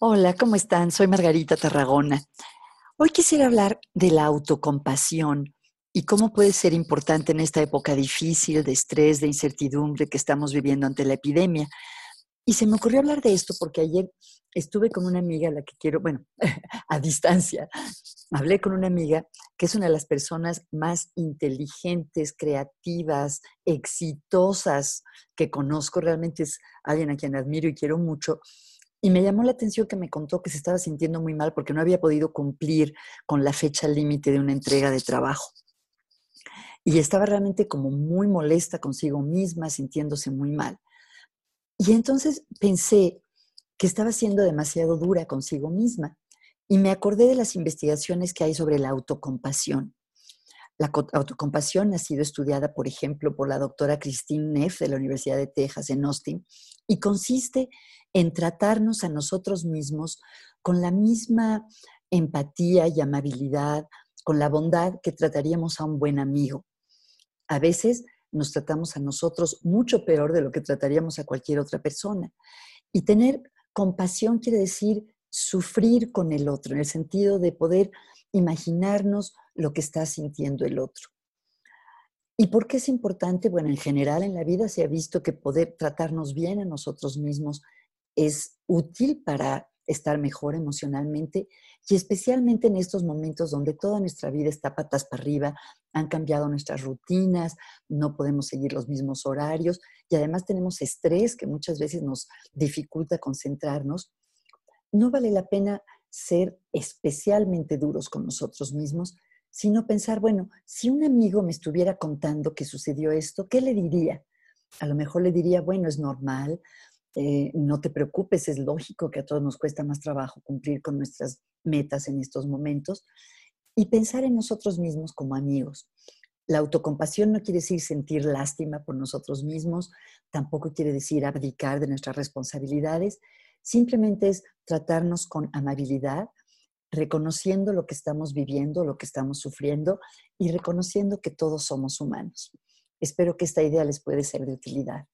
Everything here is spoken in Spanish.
Hola, ¿cómo están? Soy Margarita Tarragona. Hoy quisiera hablar de la autocompasión y cómo puede ser importante en esta época difícil de estrés, de incertidumbre que estamos viviendo ante la epidemia. Y se me ocurrió hablar de esto porque ayer estuve con una amiga a la que quiero, bueno, a distancia, hablé con una amiga que es una de las personas más inteligentes, creativas, exitosas que conozco. Realmente es alguien a quien admiro y quiero mucho y me llamó la atención que me contó que se estaba sintiendo muy mal porque no había podido cumplir con la fecha límite de una entrega de trabajo. Y estaba realmente como muy molesta consigo misma, sintiéndose muy mal. Y entonces pensé que estaba siendo demasiado dura consigo misma. Y me acordé de las investigaciones que hay sobre la autocompasión. La autocompasión ha sido estudiada, por ejemplo, por la doctora Christine Neff de la Universidad de Texas en Austin y consiste en tratarnos a nosotros mismos con la misma empatía y amabilidad, con la bondad que trataríamos a un buen amigo. A veces nos tratamos a nosotros mucho peor de lo que trataríamos a cualquier otra persona. Y tener compasión quiere decir sufrir con el otro, en el sentido de poder imaginarnos lo que está sintiendo el otro. ¿Y por qué es importante? Bueno, en general en la vida se ha visto que poder tratarnos bien a nosotros mismos es útil para estar mejor emocionalmente y especialmente en estos momentos donde toda nuestra vida está patas para arriba, han cambiado nuestras rutinas, no podemos seguir los mismos horarios y además tenemos estrés que muchas veces nos dificulta concentrarnos. No vale la pena ser especialmente duros con nosotros mismos, sino pensar, bueno, si un amigo me estuviera contando que sucedió esto, ¿qué le diría? A lo mejor le diría, bueno, es normal, eh, no te preocupes, es lógico que a todos nos cuesta más trabajo cumplir con nuestras metas en estos momentos y pensar en nosotros mismos como amigos. La autocompasión no quiere decir sentir lástima por nosotros mismos, tampoco quiere decir abdicar de nuestras responsabilidades, simplemente es tratarnos con amabilidad, reconociendo lo que estamos viviendo, lo que estamos sufriendo y reconociendo que todos somos humanos. Espero que esta idea les puede ser de utilidad.